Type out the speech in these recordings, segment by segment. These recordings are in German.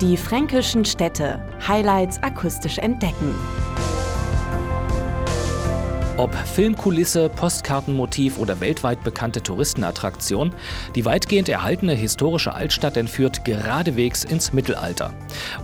Die fränkischen Städte. Highlights akustisch entdecken. Ob Filmkulisse, Postkartenmotiv oder weltweit bekannte Touristenattraktion, die weitgehend erhaltene historische Altstadt entführt geradewegs ins Mittelalter.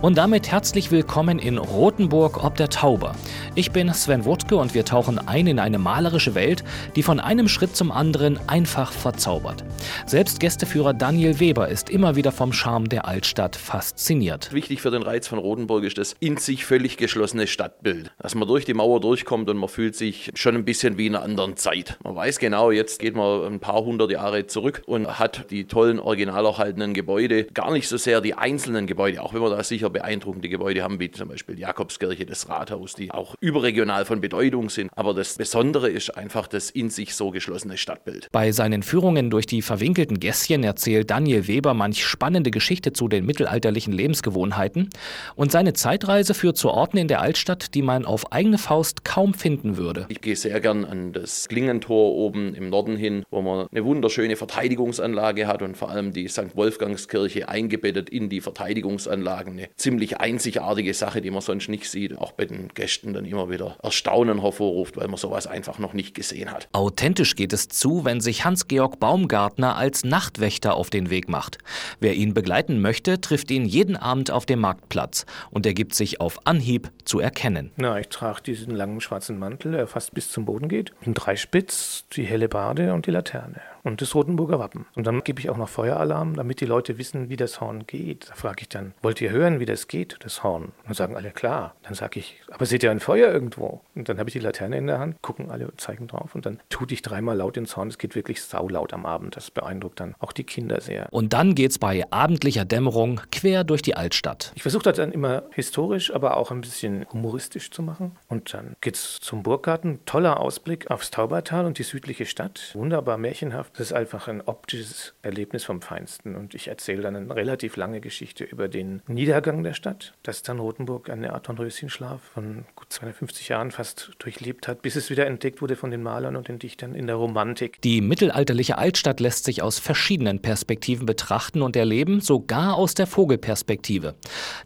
Und damit herzlich willkommen in Rothenburg ob der Tauber. Ich bin Sven Wurtke und wir tauchen ein in eine malerische Welt, die von einem Schritt zum anderen einfach verzaubert. Selbst Gästeführer Daniel Weber ist immer wieder vom Charme der Altstadt fasziniert. Wichtig für den Reiz von Rothenburg ist das in sich völlig geschlossene Stadtbild. Dass man durch die Mauer durchkommt und man fühlt sich schon ein bisschen wie in einer anderen Zeit. Man weiß genau, jetzt geht man ein paar hundert Jahre zurück und hat die tollen original erhaltenen Gebäude, gar nicht so sehr die einzelnen Gebäude, auch wenn wir da sicher beeindruckende Gebäude haben, wie zum Beispiel die Jakobskirche, das Rathaus, die auch überregional von Bedeutung sind. Aber das Besondere ist einfach das in sich so geschlossene Stadtbild. Bei seinen Führungen durch die verwinkelten Gässchen erzählt Daniel Weber manch spannende Geschichte zu den mittelalterlichen Lebensgewohnheiten und seine Zeitreise führt zu Orten in der Altstadt, die man auf eigene Faust kaum finden würde. Ich gehe gehe sehr gern an das Klingentor oben im Norden hin, wo man eine wunderschöne Verteidigungsanlage hat und vor allem die St. Wolfgangskirche eingebettet in die Verteidigungsanlagen. Eine ziemlich einzigartige Sache, die man sonst nicht sieht, auch bei den Gästen dann immer wieder Erstaunen hervorruft, weil man sowas einfach noch nicht gesehen hat. Authentisch geht es zu, wenn sich Hans-Georg Baumgartner als Nachtwächter auf den Weg macht. Wer ihn begleiten möchte, trifft ihn jeden Abend auf dem Marktplatz und er gibt sich auf Anhieb zu erkennen. Na, ich trage diesen langen schwarzen Mantel, der fast bis zum Boden geht, ein Dreispitz, die helle Bade und die Laterne und das Rotenburger Wappen. Und dann gebe ich auch noch Feueralarm, damit die Leute wissen, wie das Horn geht. Da frage ich dann, wollt ihr hören, wie das geht, das Horn? Und dann sagen alle, klar. Dann sage ich, aber seht ihr ein Feuer irgendwo? Und dann habe ich die Laterne in der Hand, gucken alle, zeigen drauf und dann tue ich dreimal laut ins Horn. Es geht wirklich saulaut am Abend. Das beeindruckt dann auch die Kinder sehr. Und dann geht's bei abendlicher Dämmerung quer durch die Altstadt. Ich versuche das dann immer historisch, aber auch ein bisschen humoristisch zu machen. Und dann geht's zum Burggarten. Toller Ausblick aufs Taubertal und die südliche Stadt. Wunderbar märchenhaft. Das ist einfach ein optisches Erlebnis vom Feinsten. Und ich erzähle dann eine relativ lange Geschichte über den Niedergang der Stadt, dass dann Rothenburg eine Art Dornröschenschlaf von gut 250 Jahren fast durchlebt hat, bis es wieder entdeckt wurde von den Malern und den Dichtern in der Romantik. Die mittelalterliche Altstadt lässt sich aus verschiedenen Perspektiven betrachten und erleben, sogar aus der Vogelperspektive.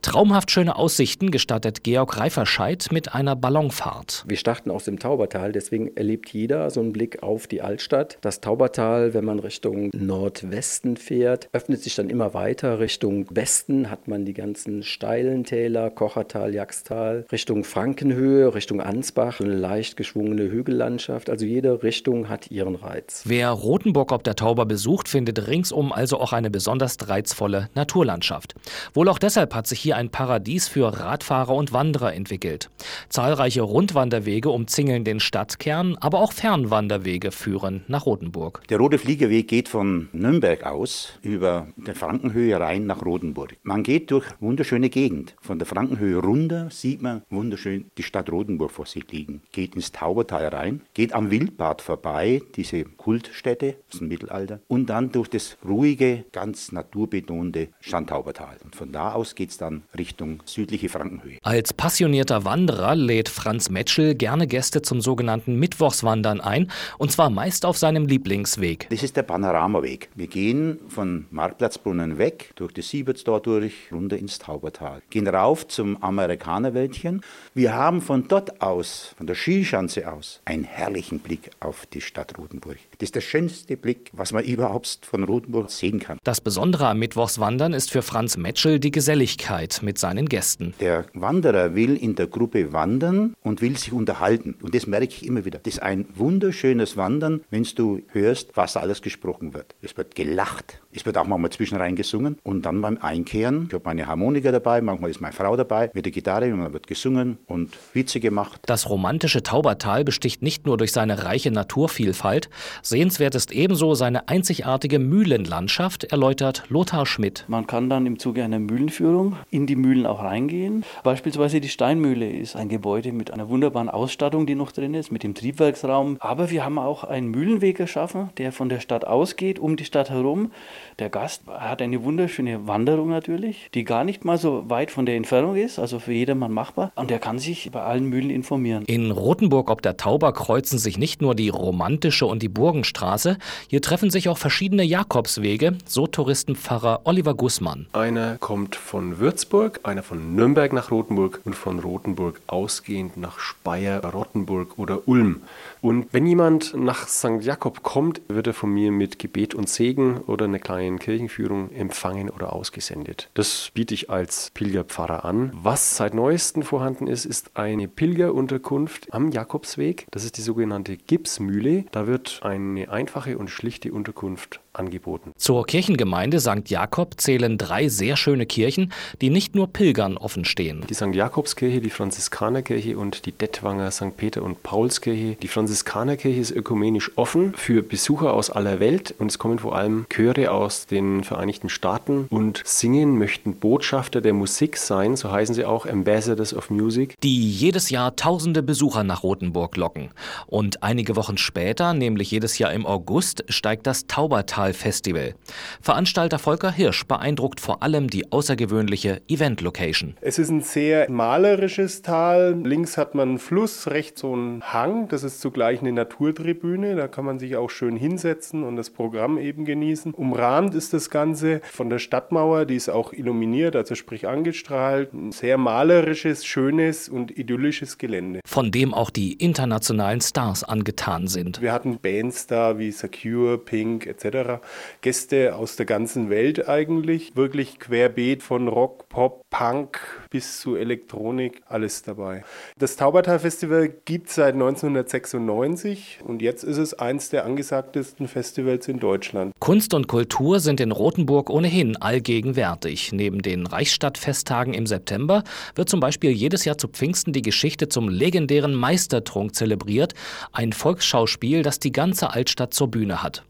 Traumhaft schöne Aussichten gestattet Georg Reiferscheid mit einer Ballonfahrt. Wir starten aus dem Taubertal, deswegen erlebt jeder so einen Blick auf die Altstadt. Das Taubertal, wenn man Richtung Nordwesten fährt, öffnet sich dann immer weiter. Richtung Westen hat man die ganzen steilen Täler, Kochertal, Jagstal. Richtung Frankenhöhe, Richtung Ansbach, eine leicht geschwungene Hügellandschaft. Also jede Richtung hat ihren Reiz. Wer Rothenburg ob der Tauber besucht, findet ringsum also auch eine besonders reizvolle Naturlandschaft. Wohl auch deshalb hat sich hier ein Paradies für Radfahrer und Wanderer entwickelt. Zahlreiche Rundwanderwege umzingeln den Stadtkern, aber auch Fernwanderwege führen nach Rothenburg. Der Rote Fliegerweg geht von Nürnberg aus über der Frankenhöhe rein nach Rothenburg. Man geht durch wunderschöne Gegend. Von der Frankenhöhe runter sieht man wunderschön die Stadt Rothenburg vor sich liegen. Geht ins Taubertal rein, geht am Wildbad vorbei, diese Kultstätte aus dem Mittelalter, und dann durch das ruhige, ganz naturbetonte Schandtaubertal. Und von da aus geht es dann Richtung südliche Frankenhöhe. Als passionierter Wanderer lädt Franz Metschel gerne Gäste zum sogenannten Mittwochswandern ein, und zwar meist auf seinem Lieblingsweg. Das ist der Panoramaweg. Wir gehen von Marktplatzbrunnen weg, durch das Siebertstor durch, runter ins Taubertal. Gehen rauf zum Amerikanerwäldchen. Wir haben von dort aus, von der Skischanze aus, einen herrlichen Blick auf die Stadt Rotenburg. Das ist der schönste Blick, was man überhaupt von Rotenburg sehen kann. Das Besondere am Mittwochswandern ist für Franz Metschel die Geselligkeit mit seinen Gästen. Der Wanderer will in der Gruppe wandern und will sich unterhalten. Und das merke ich immer wieder. Das ist ein wunderschönes Wandern, wenn du hörst, was alles gesprochen wird. Es wird gelacht. Es wird auch manchmal zwischenrein gesungen. Und dann beim Einkehren, ich habe meine Harmonika dabei, manchmal ist meine Frau dabei, mit der Gitarre und dann wird gesungen und Witze gemacht. Das romantische Taubertal besticht nicht nur durch seine reiche Naturvielfalt. Sehenswert ist ebenso seine einzigartige Mühlenlandschaft, erläutert Lothar Schmidt. Man kann dann im Zuge einer Mühlenführung in die Mühlen auch reingehen. Beispielsweise die Steinmühle ist ein Gebäude mit einer wunderbaren Ausstattung, die noch drin ist, mit dem Triebwerksraum. Aber wir haben auch einen Mühlenweg erschaffen, der der von der Stadt ausgeht, um die Stadt herum. Der Gast hat eine wunderschöne Wanderung natürlich, die gar nicht mal so weit von der Entfernung ist, also für jedermann machbar. Und er kann sich bei allen Mühlen informieren. In Rothenburg ob der Tauber kreuzen sich nicht nur die romantische und die Burgenstraße, hier treffen sich auch verschiedene Jakobswege, so Touristenpfarrer Oliver Gußmann. Einer kommt von Würzburg, einer von Nürnberg nach Rothenburg und von Rothenburg ausgehend nach Speyer, Rottenburg oder Ulm. Und wenn jemand nach St. Jakob kommt, wird er von mir mit Gebet und Segen oder einer kleinen Kirchenführung empfangen oder ausgesendet. Das biete ich als Pilgerpfarrer an. Was seit neuestem vorhanden ist, ist eine Pilgerunterkunft am Jakobsweg. Das ist die sogenannte Gipsmühle. Da wird eine einfache und schlichte Unterkunft angeboten. Zur Kirchengemeinde St. Jakob zählen drei sehr schöne Kirchen, die nicht nur Pilgern offen stehen. Die St. Jakobskirche, die Franziskanerkirche und die Dettwanger St. Peter und Paulskirche. Die Franziskanerkirche ist ökumenisch offen für Besucher aus aller Welt und es kommen vor allem Chöre aus den Vereinigten Staaten und singen möchten Botschafter der Musik sein, so heißen sie auch Ambassadors of Music. Die jedes Jahr tausende Besucher nach Rothenburg locken. Und einige Wochen später, nämlich jedes Jahr im August, steigt das Taubertal Festival. Veranstalter Volker Hirsch beeindruckt vor allem die außergewöhnliche Event-Location. Es ist ein sehr malerisches Tal. Links hat man einen Fluss, rechts so einen Hang. Das ist zugleich eine Naturtribüne. Da kann man sich auch schön hinsetzen und das Programm eben genießen. Umrahmt ist das Ganze von der Stadtmauer, die ist auch illuminiert, also sprich angestrahlt. Ein sehr malerisches, schönes und idyllisches Gelände. Von dem auch die internationalen Stars angetan sind. Wir hatten Bands da wie Secure, Pink etc. Gäste aus der ganzen Welt eigentlich. Wirklich querbeet von Rock, Pop, Punk bis zu Elektronik, alles dabei. Das Taubertal Festival gibt es seit 1996 und jetzt ist es eins der angesagtesten Festivals in Deutschland. Kunst und Kultur sind in Rothenburg ohnehin allgegenwärtig. Neben den Reichsstadtfesttagen im September wird zum Beispiel jedes Jahr zu Pfingsten die Geschichte zum legendären Meistertrunk zelebriert, ein Volksschauspiel, das die ganze Altstadt zur Bühne hat.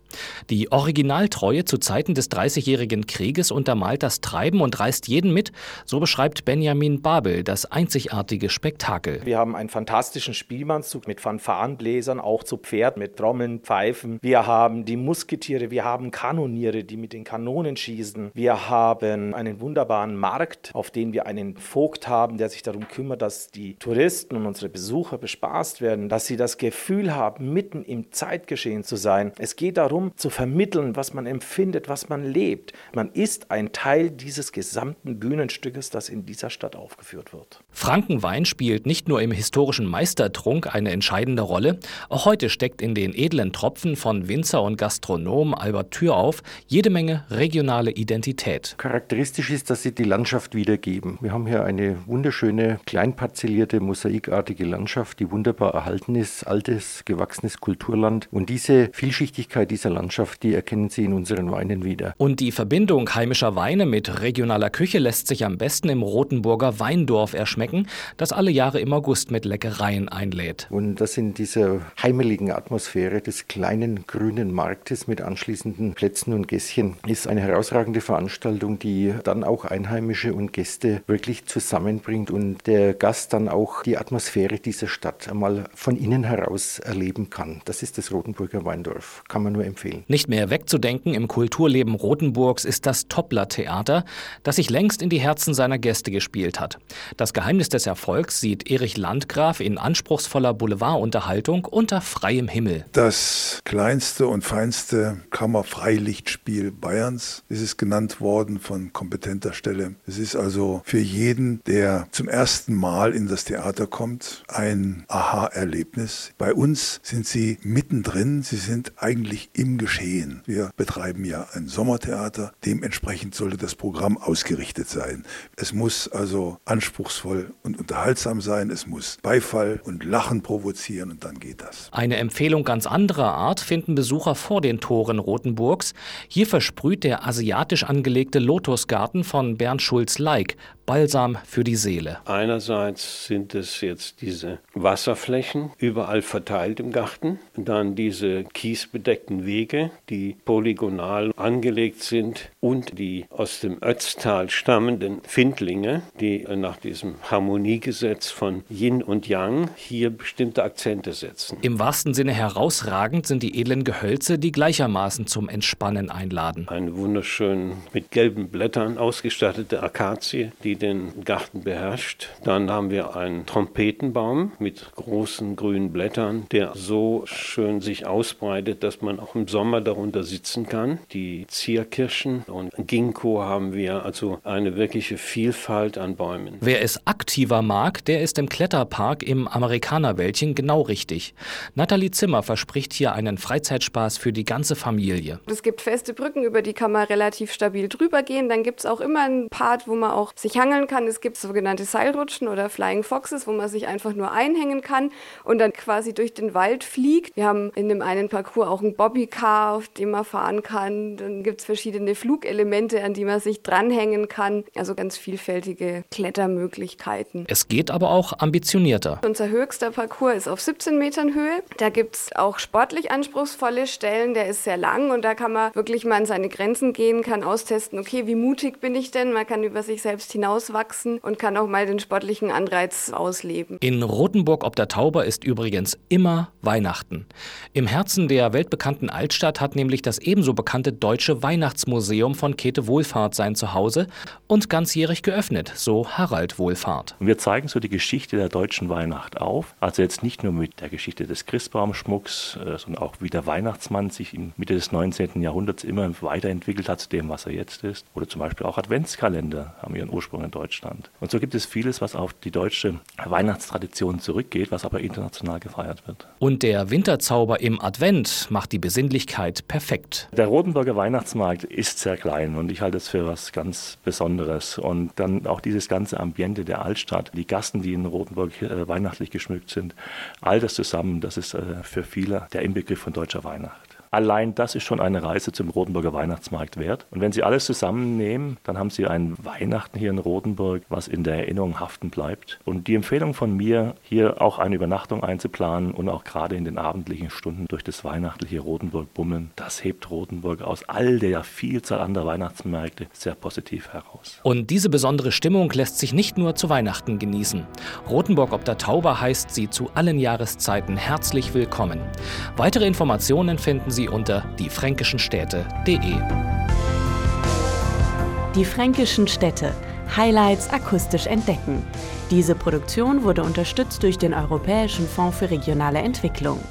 Die Originaltreue zu Zeiten des Dreißigjährigen Krieges untermalt das Treiben und reißt jeden mit, so beschreibt Benjamin Babel das einzigartige Spektakel. Wir haben einen fantastischen Spielmannszug mit Fanfarenbläsern, auch zu Pferd, mit Trommeln, Pfeifen. Wir haben die Musketiere, wir haben Kanoniere, die mit den Kanonen schießen. Wir haben einen wunderbaren Markt, auf dem wir einen Vogt haben, der sich darum kümmert, dass die Touristen und unsere Besucher bespaßt werden, dass sie das Gefühl haben, mitten im Zeitgeschehen zu sein. Es geht darum, zu vermitteln, was man empfindet, was man lebt. Man ist ein Teil dieses gesamten Bühnenstückes, das in dieser Stadt aufgeführt wird. Frankenwein spielt nicht nur im historischen Meistertrunk eine entscheidende Rolle, auch heute steckt in den edlen Tropfen von Winzer und Gastronom Albert Türauf jede Menge regionale Identität. Charakteristisch ist, dass sie die Landschaft wiedergeben. Wir haben hier eine wunderschöne, kleinparzellierte, mosaikartige Landschaft, die wunderbar erhalten ist, altes, gewachsenes Kulturland. Und diese Vielschichtigkeit dieser Landschaft, die erkennen Sie in unseren Weinen wieder. Und die Verbindung heimischer Weine mit regionaler Küche lässt sich am besten im Rotenburger Weindorf erschmecken, das alle Jahre im August mit Leckereien einlädt. Und das in dieser heimeligen Atmosphäre des kleinen grünen Marktes mit anschließenden Plätzen und Gässchen ist eine herausragende Veranstaltung, die dann auch Einheimische und Gäste wirklich zusammenbringt und der Gast dann auch die Atmosphäre dieser Stadt einmal von innen heraus erleben kann. Das ist das Rotenburger Weindorf. Kann man nur empfehlen empfehlen. Nicht mehr wegzudenken im Kulturleben Rotenburgs ist das Toppler-Theater, das sich längst in die Herzen seiner Gäste gespielt hat. Das Geheimnis des Erfolgs sieht Erich Landgraf in anspruchsvoller Boulevardunterhaltung unter freiem Himmel. Das kleinste und feinste Kammerfreilichtspiel Bayerns ist es genannt worden von kompetenter Stelle. Es ist also für jeden, der zum ersten Mal in das Theater kommt, ein Aha-Erlebnis. Bei uns sind sie mittendrin, sie sind eigentlich im Geschehen. Wir betreiben ja ein Sommertheater, dementsprechend sollte das Programm ausgerichtet sein. Es muss also anspruchsvoll und unterhaltsam sein, es muss Beifall und Lachen provozieren und dann geht das. Eine Empfehlung ganz anderer Art finden Besucher vor den Toren Rotenburgs. Hier versprüht der asiatisch angelegte Lotusgarten von Bernd Schulz-Leik Balsam für die Seele. Einerseits sind es jetzt diese Wasserflächen überall verteilt im Garten, dann diese kiesbedeckten Wege, die polygonal angelegt sind und die aus dem Ötztal stammenden Findlinge, die nach diesem Harmoniegesetz von Yin und Yang hier bestimmte Akzente setzen. Im wahrsten Sinne herausragend sind die edlen Gehölze, die gleichermaßen zum Entspannen einladen. Eine wunderschön mit gelben Blättern ausgestattete Akazie, die den Garten beherrscht. Dann haben wir einen Trompetenbaum mit großen grünen Blättern, der so schön sich ausbreitet, dass man auch im Sommer darunter sitzen kann. Die Zierkirschen und Ginkgo haben wir, also eine wirkliche Vielfalt an Bäumen. Wer es aktiver mag, der ist im Kletterpark im Amerikanerwäldchen genau richtig. Nathalie Zimmer verspricht hier einen Freizeitspaß für die ganze Familie. Es gibt feste Brücken, über die kann man relativ stabil drüber gehen. Dann gibt es auch immer einen Part, wo man auch sich hangeln kann. Es gibt sogenannte Seilrutschen oder Flying Foxes, wo man sich einfach nur einhängen kann und dann quasi durch den Wald fliegt. Wir haben in dem einen Parcours auch ein Bobbycar, auf dem man fahren kann. Dann gibt es verschiedene Flugelemente, an die man sich dranhängen kann. Also ganz vielfältige Klettermöglichkeiten. Es geht aber auch ambitionierter. Unser höchster Parcours ist auf 17 Metern Höhe. Da gibt es auch sportlich anspruchsvolle Stellen. Der ist sehr lang und da kann man wirklich mal an seine Grenzen gehen, kann austesten, okay, wie mutig bin ich denn? Man kann über sich selbst hinauswachsen und kann auch mal den sportlichen Anreiz ausleben. In Rothenburg ob der Tauber ist übrigens immer Weihnachten. Im Herzen der weltbekannten Altstadt hat nämlich das ebenso bekannte Deutsche Weihnachtsmuseum von Käthe Wohlfahrt sein Zuhause und ganzjährig geöffnet, so Harald Wohlfahrt. Wir zeigen so die Geschichte der deutschen Weihnacht auf. Also jetzt nicht nur mit der Geschichte des Christbaumschmucks, äh, sondern auch wie der Weihnachtsmann sich in Mitte des 19. Jahrhunderts immer weiterentwickelt hat zu dem, was er jetzt ist. Oder zum Beispiel auch Adventskalender haben ihren Ursprung in Deutschland. Und so gibt es vieles, was auf die deutsche Weihnachtstradition zurückgeht, was aber international gefeiert wird. Und der Winterzauber im Advent macht die Besinnlichkeit perfekt. Der Rotenburger Weihnachtsmarkt ist sehr klein und ich halte es für was ganz Besonderes. Und dann auch dieses ganze Ambiente der Altstadt, die Gassen, die in Rotenburg äh, weihnachtlich geschmückt sind, all das zusammen, das ist äh, für viele der Inbegriff von deutscher Weihnacht. Allein das ist schon eine Reise zum Rotenburger Weihnachtsmarkt wert. Und wenn Sie alles zusammennehmen, dann haben Sie ein Weihnachten hier in Rotenburg, was in der Erinnerung haften bleibt. Und die Empfehlung von mir, hier auch eine Übernachtung einzuplanen und auch gerade in den abendlichen Stunden durch das weihnachtliche Rotenburg bummeln, das hebt Rotenburg aus all der Vielzahl anderer Weihnachtsmärkte sehr positiv heraus. Und diese besondere Stimmung lässt sich nicht nur zu Weihnachten genießen. Rotenburg ob der Tauber heißt Sie zu allen Jahreszeiten herzlich willkommen. Weitere Informationen finden Sie Sie unter diefränkischenstädte.de. Die fränkischen Städte. Highlights akustisch entdecken. Diese Produktion wurde unterstützt durch den Europäischen Fonds für regionale Entwicklung.